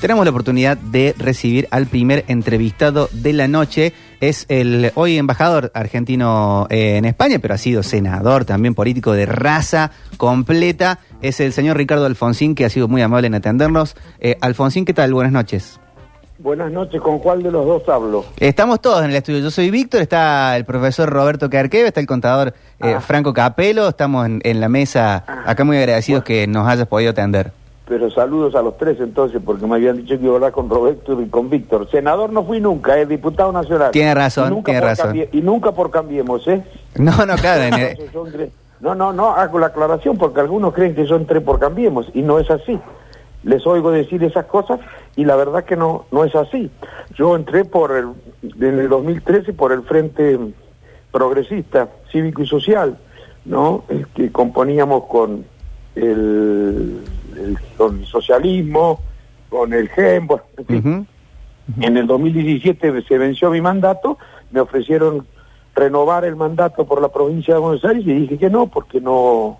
tenemos la oportunidad de recibir al primer entrevistado de la noche. Es el hoy embajador argentino eh, en España, pero ha sido senador también político de raza completa. Es el señor Ricardo Alfonsín, que ha sido muy amable en atendernos. Eh, Alfonsín, ¿qué tal? Buenas noches. Buenas noches, ¿con cuál de los dos hablo? Estamos todos en el estudio. Yo soy Víctor, está el profesor Roberto Carqueve, está el contador eh, Ah. Franco Capelo. Estamos en, en la mesa, acá muy agradecidos que nos hayas podido atender. Pero saludos a los tres entonces, porque me habían dicho que iba a hablar con Roberto y con Víctor. Senador no fui nunca, es diputado nacional. Tiene razón, Y nunca tiene razón. Cambie- y nunca por Cambiemos, ¿eh? No, no, claro. Entonces son tres- No, no, no, hago la aclaración porque algunos creen que son tres por Cambiemos y no es así. Les oigo decir esas cosas y la verdad que no no es así. Yo entré por el, en el 2013 por el Frente Progresista, Cívico y Social, ¿no? Que componíamos con el, el- con el socialismo, con el GEM, bueno, en fin. Ujú. En el 2017 se venció mi mandato, me ofrecieron renovar el mandato por la provincia de Buenos Aires y dije que no, porque no,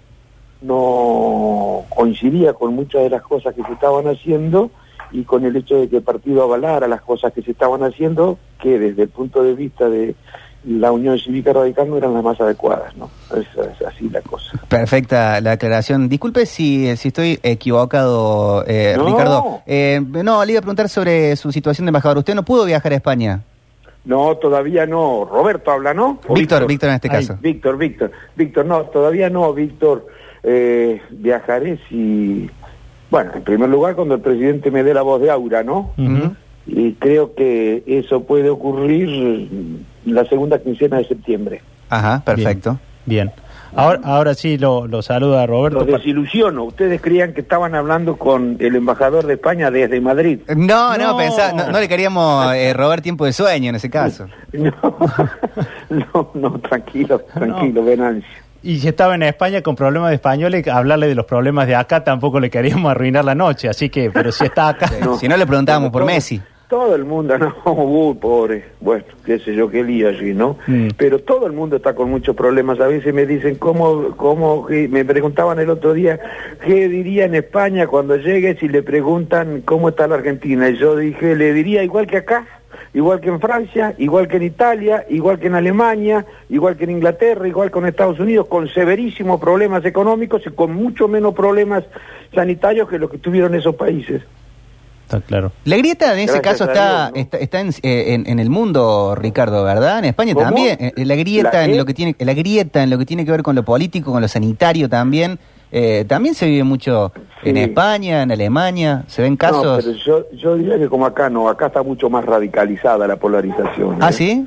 no coincidía con muchas de las cosas que se estaban haciendo y con el hecho de que el partido avalara las cosas que se estaban haciendo, que desde el punto de vista de la Unión Cívica Radical no eran las más adecuadas, ¿no? Es, es así la cosa. Perfecta la aclaración. Disculpe si, si estoy equivocado, eh, No. Ricardo. Eh, no, le iba a preguntar sobre su situación de embajador. ¿Usted no pudo viajar a España? No, todavía no. Roberto habla, ¿no? ¿O Víctor, Víctor en este Ay, caso. Víctor, Víctor. Víctor, no, todavía no, Víctor. Eh, viajaré si... Bueno, en primer lugar cuando el presidente me dé la voz de aura, ¿no? Ujú. Y creo que eso puede ocurrir la segunda quincena de septiembre. Ajá, perfecto. Bien. Ahora, ahora sí lo, lo saluda Roberto. Los desilusiono. Ustedes creían que estaban hablando con el embajador de España desde Madrid. No, no, No. pensá- no, no le queríamos eh, robar tiempo de sueño en ese caso. No, no, no, tranquilo, tranquilo, Venancio. Y si estaba en España con problemas de español, y hablarle de los problemas de acá tampoco le queríamos arruinar la noche. Así que, pero si está acá. No. Si no le preguntábamos por Todo- Messi. Todo el mundo, no, uy, pobre, bueno, qué sé yo, qué lío allí, ¿no? Mm. Pero todo el mundo está con muchos problemas. A veces me dicen, ¿cómo, cómo, me preguntaban el otro día, ¿qué diría en España cuando llegue si le preguntan cómo está la Argentina? Y yo dije, le diría igual que acá, igual que en Francia, igual que en Italia, igual que en Alemania, igual que en Inglaterra, igual con Estados Unidos, con severísimos problemas económicos y con mucho menos problemas sanitarios que los que tuvieron esos países. Está claro. La grieta en ese Gracias caso está, Dios, ¿no? está, está en, eh, en- en el mundo, Ricardo, ¿verdad? En España ¿Cómo? también. Eh, La grieta ¿La en qué? lo que tiene, la grieta en lo que tiene que ver con lo político, con lo sanitario también. eh, también se vive mucho en. España, en Alemania. Se ven No, casos. pero yo, yo diría que como acá no, acá está mucho más radicalizada la polarización. ¿Ah, ¿eh? sí?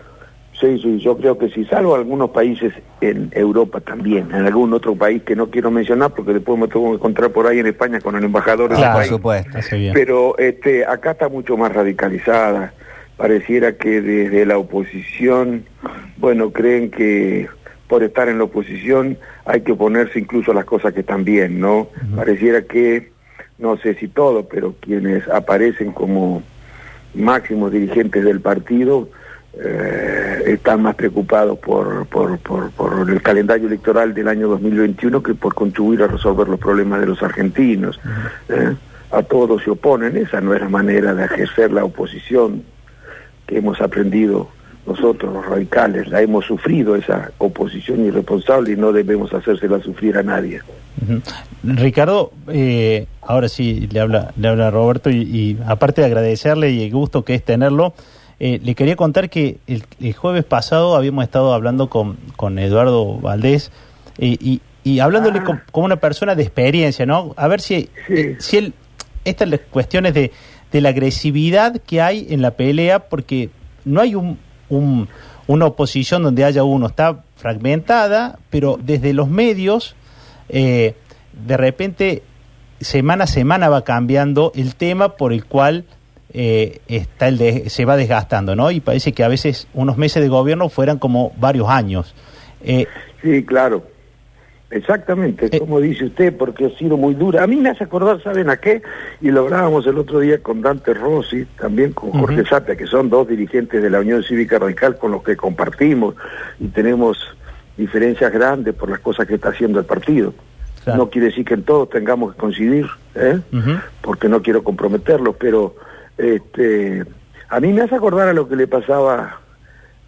Sí, sí, yo creo que sí, salvo algunos países en Europa también, en algún otro país que no quiero mencionar porque después me tengo que encontrar por ahí en España con el embajador de ese Claro, por país. supuesto. Bien. Pero este, acá está mucho más radicalizada. Pareciera que desde la oposición, bueno, creen que por estar en la oposición hay que oponerse incluso a las cosas que están bien, ¿no? Pareciera que, no sé si todo, pero quienes aparecen como máximos dirigentes del partido eh, están más preocupados por, por, por, por el calendario electoral del año 2021 que por contribuir a resolver los problemas de los argentinos. ¿eh? A todos se oponen, esa no es la manera de ejercer la oposición que hemos aprendido nosotros los radicales, la hemos sufrido esa oposición irresponsable y no debemos hacérsela sufrir a nadie. Ricardo, eh, ahora sí le habla, le habla Roberto y, y aparte de agradecerle y el gusto que es tenerlo, eh, le quería contar que el, el jueves pasado habíamos estado hablando con, con Eduardo Valdés eh, y, y hablándole Ah. com- como una persona de experiencia, ¿no? A ver si, Sí. eh, si él, estas cuestiones de, de la agresividad que hay en la pelea, porque no hay un, un- una oposición donde haya uno, está fragmentada, pero desde los medios eh, de repente semana a semana va cambiando el tema por el cual eh, está el de- se va desgastando, ¿no? Y parece que a veces unos meses de gobierno fueran como varios años. Eh, Sí, claro. Exactamente, Eh. como dice usted, porque ha sido muy dura. A mí me hace acordar, ¿saben a qué? Y lo hablábamos el otro día con Dante Rossi, también con Jorge Ujú. Sapia, que son dos dirigentes de la Unión Cívica Radical con los que compartimos y tenemos diferencias grandes por las cosas que está haciendo el partido. Claro. No quiere decir que en todos tengamos que coincidir, ¿eh? Porque no quiero comprometerlos, pero este, a mí me hace acordar a lo que le pasaba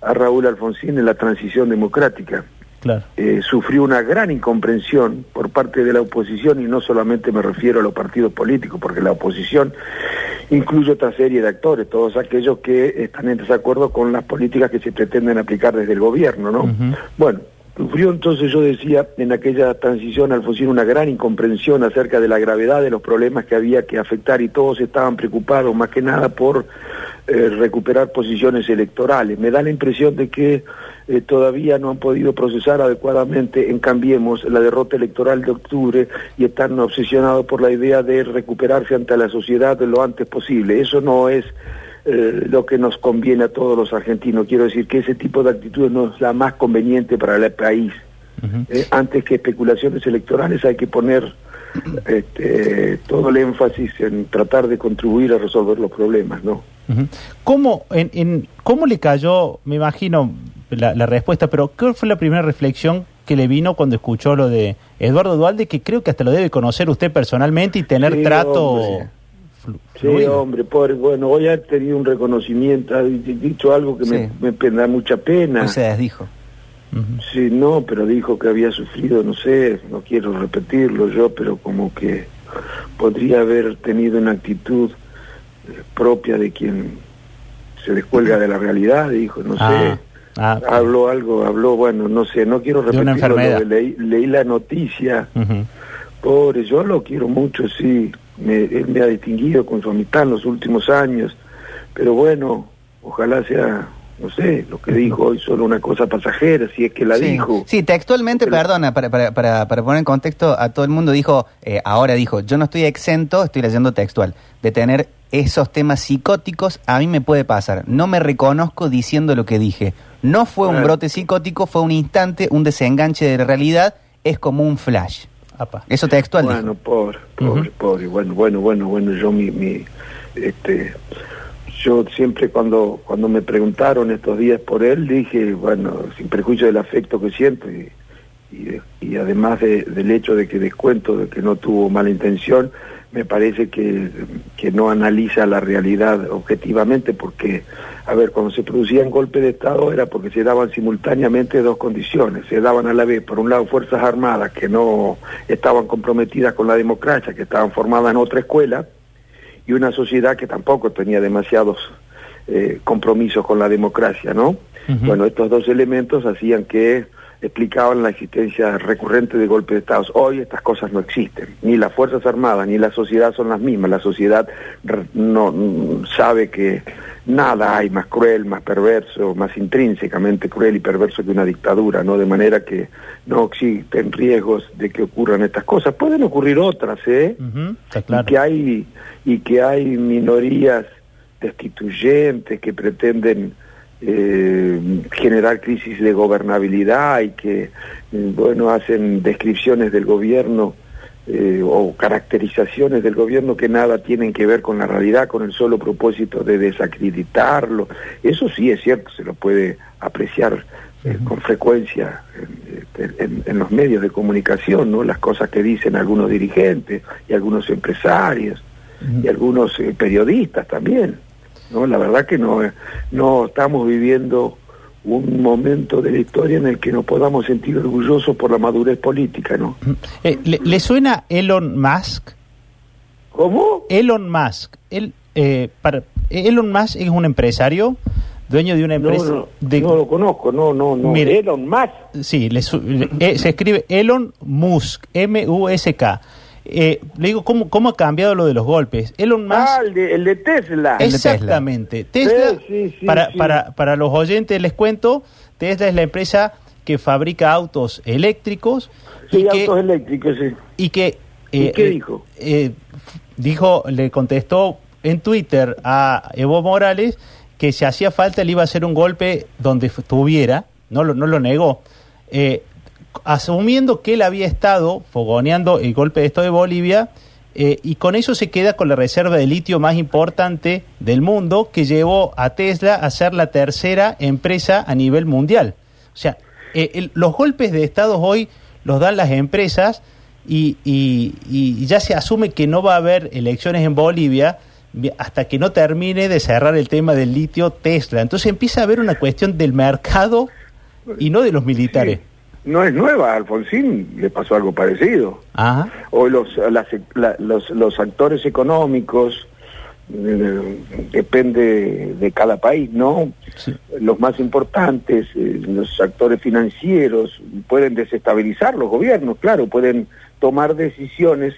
a Raúl Alfonsín en la transición democrática. Claro. Eh, sufrió una gran incomprensión por parte de la oposición y no solamente me refiero a los partidos políticos, porque la oposición incluye otra serie de actores, todos aquellos que están en desacuerdo con las políticas que se pretenden aplicar desde el gobierno, ¿no? Bueno, sufrió entonces, yo decía, en aquella transición Alfonsín una gran incomprensión acerca de la gravedad de los problemas que había que afectar y todos estaban preocupados más que nada por eh, recuperar posiciones electorales. Me da la impresión de que eh, todavía no han podido procesar adecuadamente en Cambiemos la derrota electoral de octubre y están obsesionados por la idea de recuperarse ante la sociedad lo antes posible. Eso no es eh, lo que nos conviene a todos los argentinos. Quiero decir que ese tipo de actitud no es la más conveniente para el país. Eh, antes que especulaciones electorales hay que poner este, todo el énfasis en tratar de contribuir a resolver los problemas, ¿no? ¿Cómo, en, en- ¿Cómo le cayó, me imagino, la, la respuesta, pero qué fue la primera reflexión que le vino cuando escuchó lo de Eduardo Dualde, que creo que hasta lo debe conocer usted personalmente y tener Sí, trato hombre. Flu- Sí, fluido? hombre, pobre, bueno, hoy ha tenido un reconocimiento, ha di- dicho algo que me, Sí. me pe- da mucha pena. Hoy se desdijo. Ujú. Sí, no, pero dijo que había sufrido, no sé, no quiero repetirlo yo, pero como que podría haber tenido una actitud eh, propia de quien se descuelga de la realidad, dijo, no Ah, sé. ah, Habló algo, habló, bueno, no sé, no quiero De una repetirlo, leí, leí la noticia, ujú. pobre, yo lo quiero mucho, sí, me, él me ha distinguido con su amistad en los últimos años, pero bueno, ojalá sea, no sé, lo que dijo hoy solo una cosa pasajera, si es que la sí. dijo. Sí, textualmente, Pero- perdona, para, para, para, para poner en contexto a todo el mundo, dijo, eh, ahora dijo, yo no estoy exento, estoy leyendo textual, de tener esos temas psicóticos, a mí me puede pasar. No me reconozco diciendo lo que dije. No fue un brote psicótico, fue un instante, un desenganche de la realidad, es como un flash. Apa. Eso textual dijo. Bueno, pobre, pobre, Ujú. pobre. Bueno, bueno, bueno, bueno, yo mi, mi, este, yo siempre cuando, cuando me preguntaron estos días por él, dije, bueno, sin perjuicio del afecto que siento y, y, y además de- del hecho de que descuento de que no tuvo mala intención, me parece que, que no analiza la realidad objetivamente porque, a ver, cuando se producían golpes de Estado era porque se daban simultáneamente dos condiciones. Se daban a la vez, por un lado, Fuerzas Armadas que no estaban comprometidas con la democracia, que estaban formadas en otra escuela, y una sociedad que tampoco tenía demasiados eh, compromisos con la democracia, ¿no? Bueno, estos dos elementos hacían que explicaban la existencia recurrente de golpes de Estado. Hoy estas cosas no existen. Ni las Fuerzas Armadas ni la sociedad son las mismas. La sociedad no mm, sabe que nada hay más cruel, más perverso, más intrínsecamente cruel y perverso que una dictadura, ¿no? De manera que no existen riesgos de que ocurran estas cosas. Pueden ocurrir otras, ¿eh? Está y que hay y que hay minorías destituyentes que pretenden eh, generar crisis de gobernabilidad y que eh, bueno hacen descripciones del gobierno eh, o caracterizaciones del gobierno que nada tienen que ver con la realidad con el solo propósito de desacreditarlo. Eso sí es cierto se lo puede apreciar eh, con frecuencia en, en- en los medios de comunicación no las cosas que dicen algunos dirigentes y algunos empresarios y algunos eh, periodistas también. ¿No? La verdad que no, eh, no estamos viviendo un momento de la historia en el que nos podamos sentir orgullosos por la madurez política, ¿no? Eh, ¿le, le suena Elon Musk? ¿Cómo? Elon Musk. Él, eh, para, Elon Musk es un empresario, dueño de una No, empresa. no, de, no lo conozco, no, no, no. Mire. Elon Musk. Sí, le- eh, se escribe Elon Musk, M-U-S-K. Eh, le digo, ¿cómo, ¿cómo ha cambiado lo de los golpes? Elon Musk. Ah, el de, el de Tesla. Exactamente. Tesla, Sí, sí, sí, para, sí. Para, para los oyentes les cuento, Tesla es la empresa que fabrica autos eléctricos Sí, y que, autos eléctricos, sí. y que ¿Y qué dijo? eh, dijo, le contestó en Twitter a Evo Morales que si hacía falta le iba a hacer un golpe donde estuviera, no lo, no lo negó, eh, asumiendo que él había estado fogoneando el golpe de Estado de Bolivia eh, y con eso se queda con la reserva de litio más importante del mundo que llevó a Tesla a ser la tercera empresa a nivel mundial. O sea, eh, los golpes de Estado hoy los dan las empresas y, y, y ya se asume que no va a haber elecciones en Bolivia hasta que no termine de cerrar el tema del litio Tesla. Entonces empieza a haber una cuestión del mercado y no de los militares. No es nueva, a Alfonsín le pasó algo parecido. Ajá. Hoy los, las, la, los, los actores económicos, eh, depende de cada país, ¿no? Sí. Los más importantes, eh, los actores financieros, pueden desestabilizar los gobiernos, claro, pueden tomar decisiones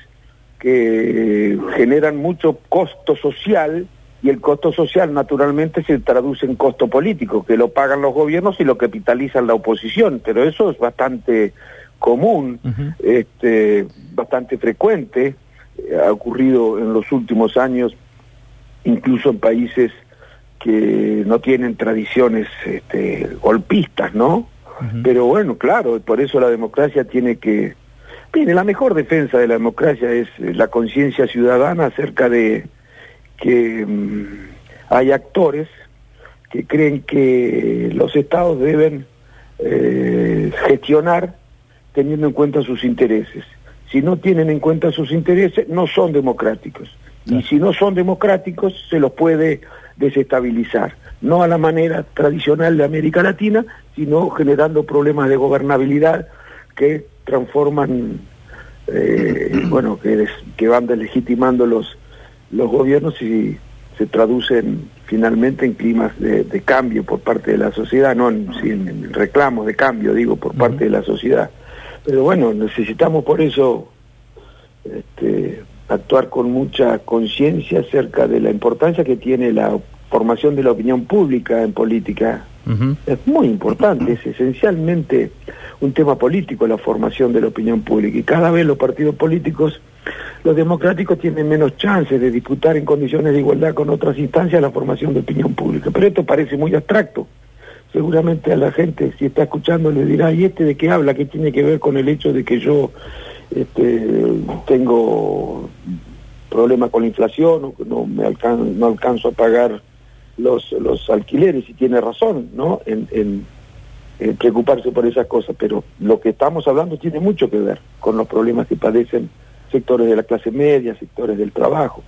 que generan mucho costo social y el costo social naturalmente se traduce en costo político, que lo pagan los gobiernos y lo capitalizan la oposición, pero eso es bastante común, uh -huh. este, bastante frecuente, eh, ha ocurrido en los últimos años, incluso en países que no tienen tradiciones este, golpistas, ¿no? Uh -huh. Pero bueno, claro, por eso la democracia tiene que... Bien, la mejor defensa de la democracia es la conciencia ciudadana acerca de que um, hay actores que creen que los estados deben eh, gestionar teniendo en cuenta sus intereses. Si no tienen en cuenta sus intereses, no son democráticos. Y si no son democráticos, se los puede desestabilizar. No a la manera tradicional de América Latina, sino generando problemas de gobernabilidad que transforman, eh, bueno, que, des, que van delegitimando los, los gobiernos y se traducen finalmente en climas de, de cambio por parte de la sociedad, no en, en reclamos de cambio, digo, por parte de la sociedad. Pero bueno, necesitamos por eso este, actuar con mucha conciencia acerca de la importancia que tiene la formación de la opinión pública en política. Uh -huh. Es muy importante, es esencialmente un tema político la formación de la opinión pública y cada vez los partidos políticos, los democráticos tienen menos chances de disputar en condiciones de igualdad con otras instancias la formación de opinión pública. Pero esto parece muy abstracto seguramente a la gente, si está escuchando, le dirá, ¿y este de qué habla? ¿Qué tiene que ver con el hecho de que yo este, tengo problemas con la inflación no, me alcan no alcanzo a pagar los, alquileres? Y tiene razón, ¿no? En, en preocuparse por esas cosas, pero lo que estamos hablando tiene mucho que ver con los problemas que padecen sectores de la clase media, sectores del trabajo.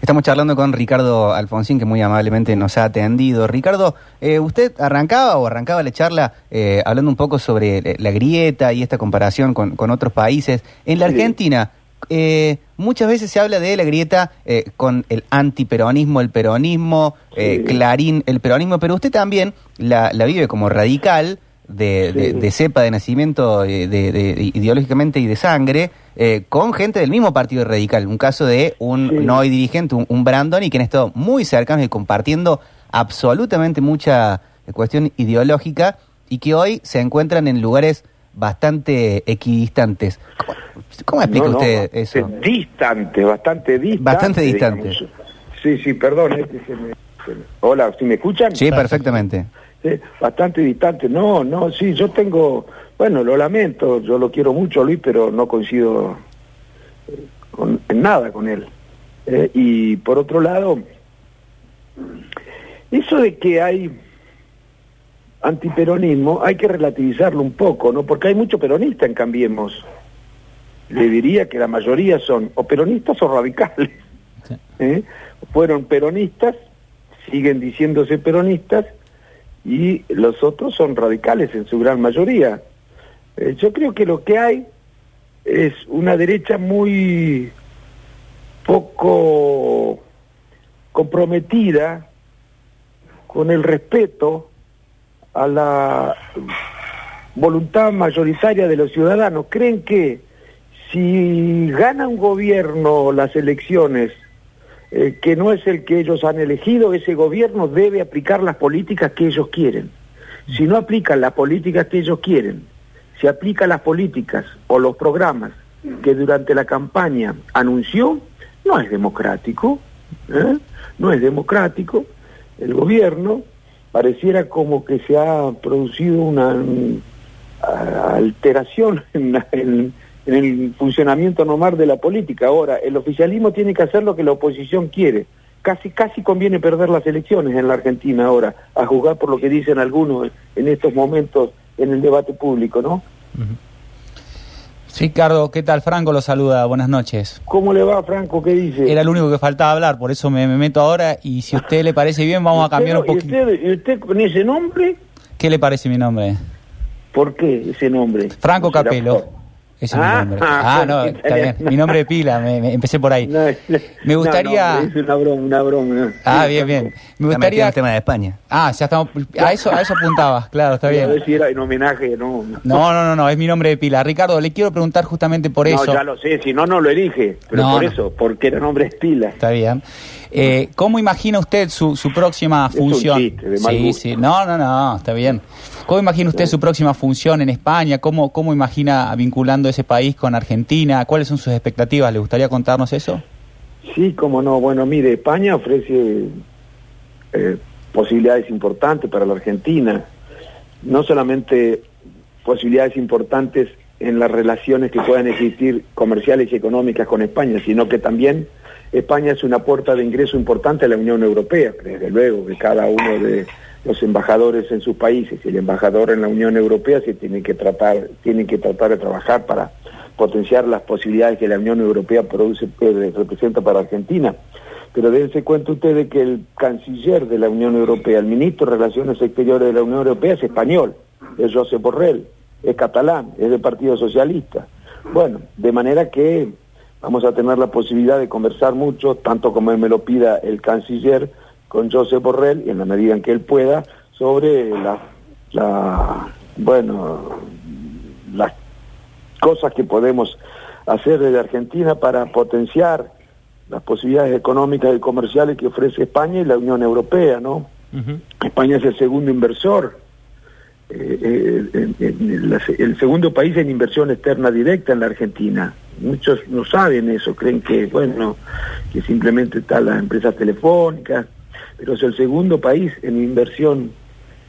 Estamos charlando con Ricardo Alfonsín, que muy amablemente nos ha atendido. Ricardo, eh, usted arrancaba o arrancaba la charla eh, hablando un poco sobre la grieta y esta comparación con, con otros países. En la Argentina, eh, muchas veces se habla de la grieta con el antiperonismo, el peronismo, sí. Clarín, el peronismo, pero usted también la, la vive como radical. De, sí. de, de, cepa de nacimiento de, de, ideológicamente y de sangre eh, con gente del mismo partido radical un caso de un sí. no hoy dirigente un, un, Brandon y que han estado muy cercanos y compartiendo absolutamente mucha cuestión ideológica y que hoy se encuentran en lugares bastante equidistantes ¿cómo, cómo explica no, usted eso? distante bastante distante bastante distante digamos. sí sí perdón este se me, se me... hola ¿sí me escuchan? sí perfectamente bastante distante. No, no, sí, yo tengo, bueno, lo lamento, yo lo quiero mucho, Luis, pero no coincido con, en nada con él. Eh, y por otro lado, eso de que hay antiperonismo hay que relativizarlo un poco, ¿no? Porque hay mucho peronista en Cambiemos. Le diría que la mayoría son o peronistas o radicales. ¿Eh? Fueron peronistas, siguen diciéndose peronistas, y los otros son radicales en su gran mayoría. Eh, yo creo que lo que hay es una derecha muy poco comprometida con el respeto a la voluntad mayoritaria de los ciudadanos. Creen que si gana un gobierno las elecciones eh, que no es el que ellos han elegido, ese gobierno debe aplicar las políticas que ellos quieren. Si no aplican las políticas que ellos quieren, si aplica las políticas o los programas que durante la campaña anunció, no es democrático, ¿eh? no es democrático. El gobierno pareciera como que se ha producido una um, alteración en, en en el funcionamiento normal de la política. Ahora, el oficialismo tiene que hacer lo que la oposición quiere. Casi, casi conviene perder las elecciones en la Argentina ahora, a juzgar por lo que dicen algunos en estos momentos en el debate público, ¿no? Ricardo, ¿qué tal? Franco lo saluda, buenas noches. ¿Cómo le va, Franco? ¿Qué dice? Era el único que faltaba hablar, por eso me, me meto ahora y si a usted le parece bien vamos a cambiar un ¿Y poquito. usted, ¿Y usted con ese nombre? ¿Qué le parece mi nombre? ¿Por qué ese nombre? Franco ¿Será Capelo. Ese es Ah, mi nombre. ah, Ah, no, qué está bien. Mi nombre de pila, me, me- empecé por ahí. No, Me no, gustaría- no, es una broma, una broma. Ah, bien, bien. Me gustaría... el tema de España. Ah, ya estamos... A eso, a eso apuntabas, claro, está bien. ver si era en homenaje, no. No, no, no, no, es mi nombre de pila. Ricardo, le quiero preguntar justamente por eso. No, ya lo sé, si no, no lo elige. Pero No, por eso, porque era nombre estila. Está bien. Eh, ¿Cómo imagina usted su, su próxima Es un función? chiste de mal sí, gusto. sí. No, no, no, está bien. ¿Cómo imagina usted su próxima función en España? ¿Cómo, ¿Cómo imagina vinculando ese país con Argentina? ¿Cuáles son sus expectativas? ¿Le gustaría contarnos eso? Sí, cómo no. Bueno, mire, España ofrece eh, posibilidades importantes para la Argentina. No solamente posibilidades importantes en las relaciones que puedan existir comerciales y económicas con España, sino que también España es una puerta de ingreso importante a la Unión Europea. Desde luego que cada uno de los embajadores en sus países y el embajador en la Unión Europea se tienen que tratar, tienen que tratar de trabajar para potenciar las posibilidades que la Unión Europea produce, eh, representa para Argentina. Pero dense cuenta ustedes que el canciller de la Unión Europea, el ministro de Relaciones Exteriores de la Unión Europea es español, es José Borrell, es catalán, es del Partido Socialista. Bueno, de manera que vamos a tener la posibilidad de conversar mucho, tanto como me lo pida el canciller, con José Borrell, y en la medida en que él pueda, sobre la, la bueno, las cosas que podemos hacer desde Argentina para potenciar las posibilidades económicas y comerciales que ofrece España y la Unión Europea, ¿no? España es el segundo inversor, eh, eh, en- en la- el segundo país en inversión externa directa en la Argentina. Muchos no saben eso, creen que, bueno, que simplemente están las empresas telefónicas, pero es el segundo país en inversión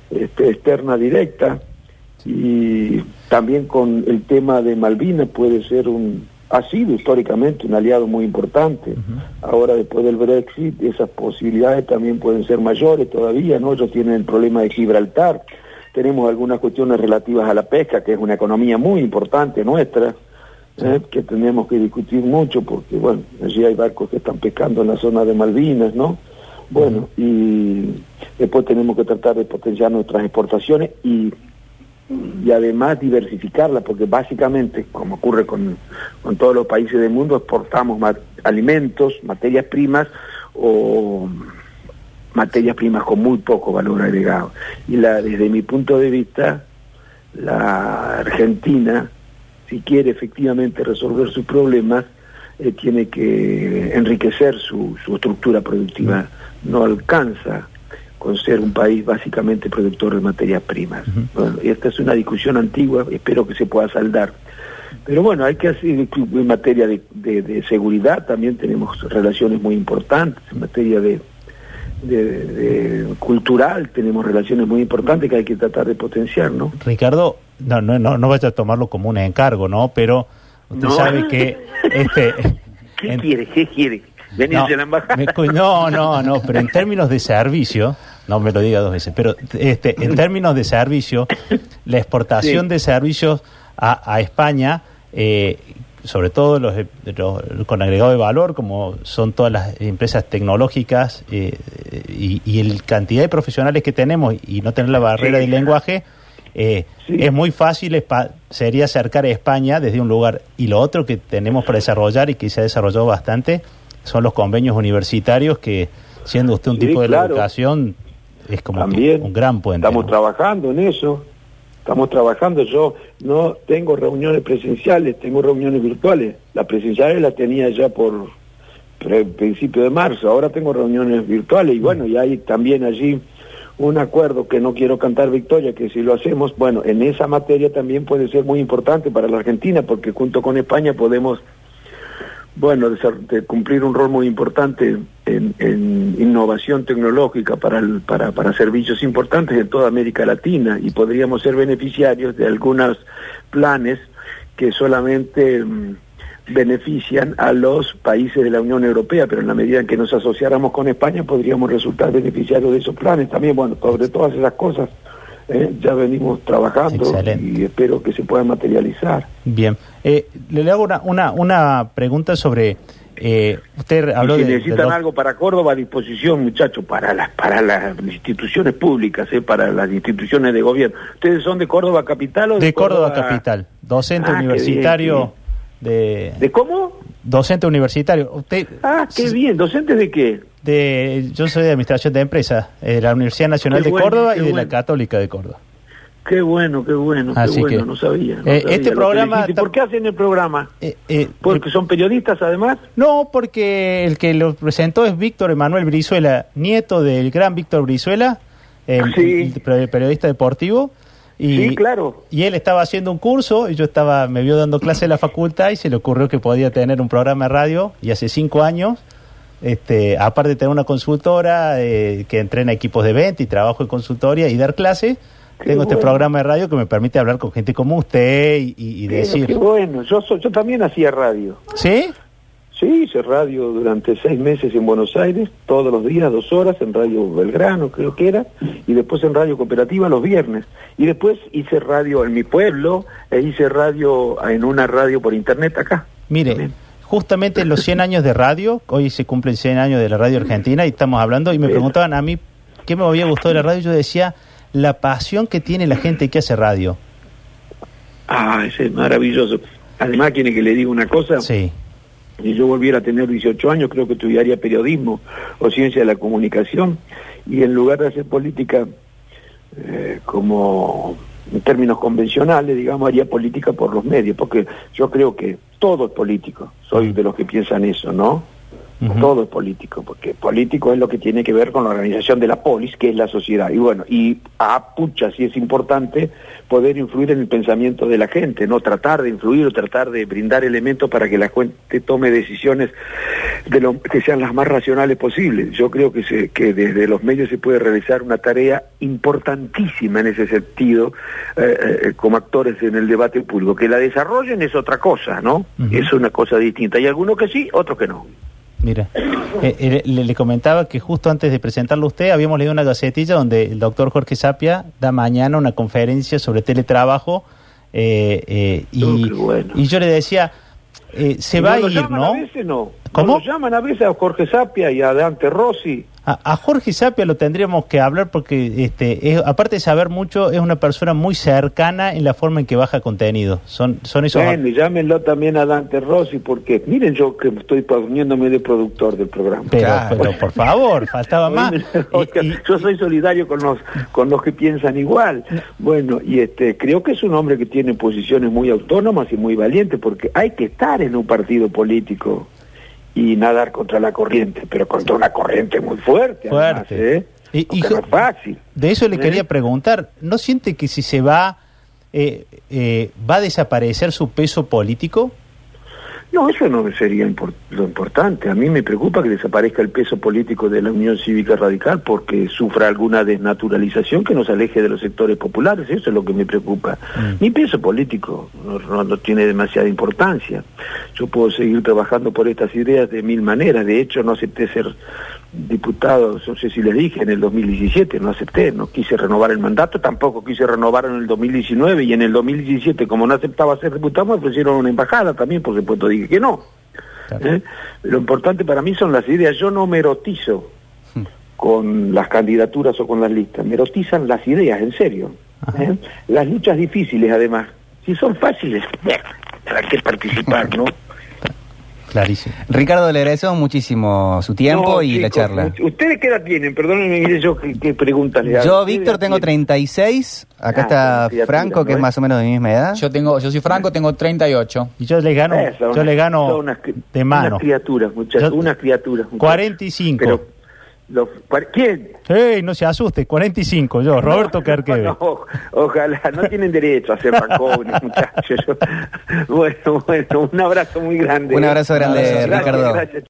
este, externa directa y también con el tema de Malvinas puede ser un ha sido históricamente un aliado muy importante. Ahora después del Brexit esas posibilidades también pueden ser mayores todavía, ¿no? Ellos tienen el problema de Gibraltar. Tenemos algunas cuestiones relativas a la pesca, que es una economía muy importante nuestra, ¿eh? que tenemos que discutir mucho porque, bueno, allí hay barcos que están pescando en la zona de Malvinas, ¿no? Bueno, y después tenemos que tratar de potenciar nuestras exportaciones y y además diversificarla, porque básicamente, como ocurre con, con todos los países del mundo, exportamos alimentos, materias primas o materias primas con muy poco valor agregado. Y la, desde mi punto de vista, la Argentina, si quiere efectivamente resolver sus problemas, eh, tiene que enriquecer su, su estructura productiva. No alcanza con ser un país básicamente productor de materias primas. Bueno, y esta es una discusión antigua, espero que se pueda saldar. Pero bueno, hay que hacer en materia de, de- de seguridad, también tenemos relaciones muy importantes, en materia de, de- de cultural tenemos relaciones muy importantes que hay que tratar de potenciar, ¿no? Ricardo, no, no, no, no vaya a tomarlo como un encargo, ¿no? Pero usted No. sabe que este ¿Qué en- quiere? ¿Qué quiere? ¿Venirse no, a la embajada? me no, no, no, pero en términos de servicio, no me lo diga dos veces, pero este, en términos de servicio, la exportación Sí. de servicios a, a España, eh, sobre todo los, los- con agregado de valor, como son todas las empresas tecnológicas eh, y, y el cantidad de profesionales que tenemos y no tener la barrera Sí. del lenguaje, eh, Sí. es muy fácil, sería acercar a España desde un lugar. Y lo otro que tenemos para desarrollar y que se ha desarrollado bastante son los convenios universitarios que, siendo usted un Sí, tipo de la educación, es como También un gran puente. Estamos ¿no? trabajando en eso. Estamos trabajando. Yo no tengo reuniones presenciales, tengo reuniones virtuales. Las presenciales las tenía ya por principio de marzo. Ahora tengo reuniones virtuales y bueno, y hay también allí un acuerdo que no quiero cantar victoria, que si lo hacemos, bueno, en esa materia también puede ser muy importante para la Argentina, porque junto con España podemos bueno, de, cumplir un rol muy importante en, innovación tecnológica para, para servicios importantes en toda América Latina y podríamos ser beneficiarios de algunos planes que solamente mm, benefician a los países de la Unión Europea, pero en la medida en que nos asociáramos con España podríamos resultar beneficiarios de esos planes también. Bueno, sobre todas esas cosas ¿eh? ya venimos trabajando Excelente. y espero que se pueda materializar. Bien. Eh, le, hago una, una, una pregunta sobre... eh, usted habló y si de... necesitan de algo para Córdoba a disposición, muchachos, para las para las instituciones públicas, ¿eh? para las instituciones de gobierno. ¿Ustedes son de Córdoba capital o de, de Córdoba Capital, docente Ah, universitario de... ¿De cómo? Docente universitario. Usted... Ah, qué bien. ¿Docentes de qué? De, yo soy de Administración de Empresas, de la Universidad Nacional Qué de bueno, Córdoba qué y de la bueno. Católica de Córdoba. Qué bueno, qué bueno, qué Así bueno, que, no sabía. no eh, sabía este que programa dijiste. ¿Y ta- ¿Por qué hacen el programa? Eh, eh, ¿Porque son periodistas además? No, porque el que lo presentó es Víctor Emanuel Brizuela, nieto del gran Víctor Brizuela, el, Sí. periodista deportivo. Y, Sí, claro. Y él estaba haciendo un curso y yo estaba, me vio dando clase en la facultad y se le ocurrió que podía tener un programa de radio y hace cinco años, este, aparte de tener una consultora eh, que entrena equipos de venta y trabajo en consultoría y dar clases, Qué tengo este programa de radio que me permite hablar con gente como usted y, y- y Pero decir, Qué bueno, yo, so- yo también hacía radio. ¿sí? Sí, hice radio durante seis meses en Buenos Aires, todos los días, dos horas, en Radio Belgrano, creo que era, y después en Radio Cooperativa los viernes. Y después hice radio en mi pueblo, e hice radio en una radio por internet acá. Mire, También. justamente en los 100 años de radio, hoy se cumplen 100 años de la radio argentina y estamos hablando, y me preguntaban a mí qué me había gustado de la radio, yo decía, la pasión que tiene la gente que hace radio. Ah, ese es maravilloso. Además, quiere que le diga una cosa. Sí, Si yo volviera a tener 18 años, creo que estudiaría periodismo o ciencia de la comunicación y en lugar de hacer política eh, como en términos convencionales, digamos, haría política por los medios, porque yo creo que todo es político. Soy de los que piensan eso, ¿no? Todo es político, porque político es lo que tiene que ver con la organización de la polis, que es la sociedad. Y bueno, y a pucha, sí es importante poder influir en el pensamiento de la gente, no tratar de influir o tratar de brindar elementos para que la gente tome decisiones de lo, que sean las más racionales posibles. Yo creo que, se, que desde los medios se puede realizar una tarea importantísima en ese sentido eh, eh, como actores en el debate público. Que la desarrollen es otra cosa, ¿no? Es una cosa distinta. Hay algunos que sí, otros que no. Mira. Eh, eh, le, le comentaba que justo antes de presentarlo a usted, habíamos leído una gacetilla donde el doctor Jorge Sapia da mañana una conferencia sobre teletrabajo eh, eh, y, Oh, bueno. y yo le decía, eh, se ¿Y va no a ir, ¿no? A veces no. ¿Cómo? ¿No lo llaman a veces a Jorge Sapia y a Dante Rossi. A, a Jorge Sapia lo tendríamos que hablar porque, este, es- aparte de saber mucho, es una persona muy cercana en la forma en que baja contenido. Son, son esos. Bueno, y llámenlo también a Dante Rossi, porque miren yo que estoy poniéndome de productor del programa. pero, Claro. pero, por favor, faltaba más. Oiga, Y- y- yo soy solidario con los con los que piensan igual. Bueno, y este creo que es un hombre que tiene posiciones muy autónomas y muy valientes, porque hay que estar en un partido político y nadar contra la corriente, pero contra una corriente muy fuerte. además, Fuerte. ¿eh? Y- no es fácil. de eso le ¿Eh? quería preguntar. ¿No siente que si se va, eh, eh, va a desaparecer su peso político? No, eso no sería lo importante. A mí me preocupa que desaparezca el peso político de la Unión Cívica Radical porque sufra alguna desnaturalización que nos aleje de los sectores populares. Eso es lo que me preocupa. Mm. Mi peso político no, no- no tiene demasiada importancia. Yo puedo seguir trabajando por estas ideas de mil maneras. De hecho, no acepté ser diputado, no sé si les dije, en el 2017, no acepté, no quise renovar el mandato, tampoco quise renovar en el 2019 y en el 2017, como no aceptaba ser diputado, me ofrecieron una embajada también, por supuesto dije que no. Claro. ¿eh? Lo importante para mí son las ideas, yo no me erotizo con las candidaturas o con las listas, me erotizan las ideas, en serio. ¿eh? Las luchas difíciles además, si son fáciles, ¿para qué participar, no? Clarísimo. Ricardo, le agradecemos muchísimo su tiempo No, y la chicos, charla. ¿Ustedes qué edad tienen? Perdónenme, mire yo qué, qué preguntas le hago. Yo, ¿Ustedes Víctor, tengo tienen? 36. Acá Ah, está Franco, que ¿no es es? más o menos de mi misma edad. Yo tengo, yo soy Franco, tengo 38. Y yo le gano, Eso, yo una- le gano cri- de mano. Unas criaturas, muchachos, unas criaturas. muchachos. 45. Pero, los, ¿quién? Ey, no se asuste, 45 yo, Roberto No, Kerkeve. no, ojalá, no tienen derecho a ser jóvenes, muchachos. Bueno, bueno, un abrazo muy grande. Un abrazo grande, Gracias, Ricardo. gracias.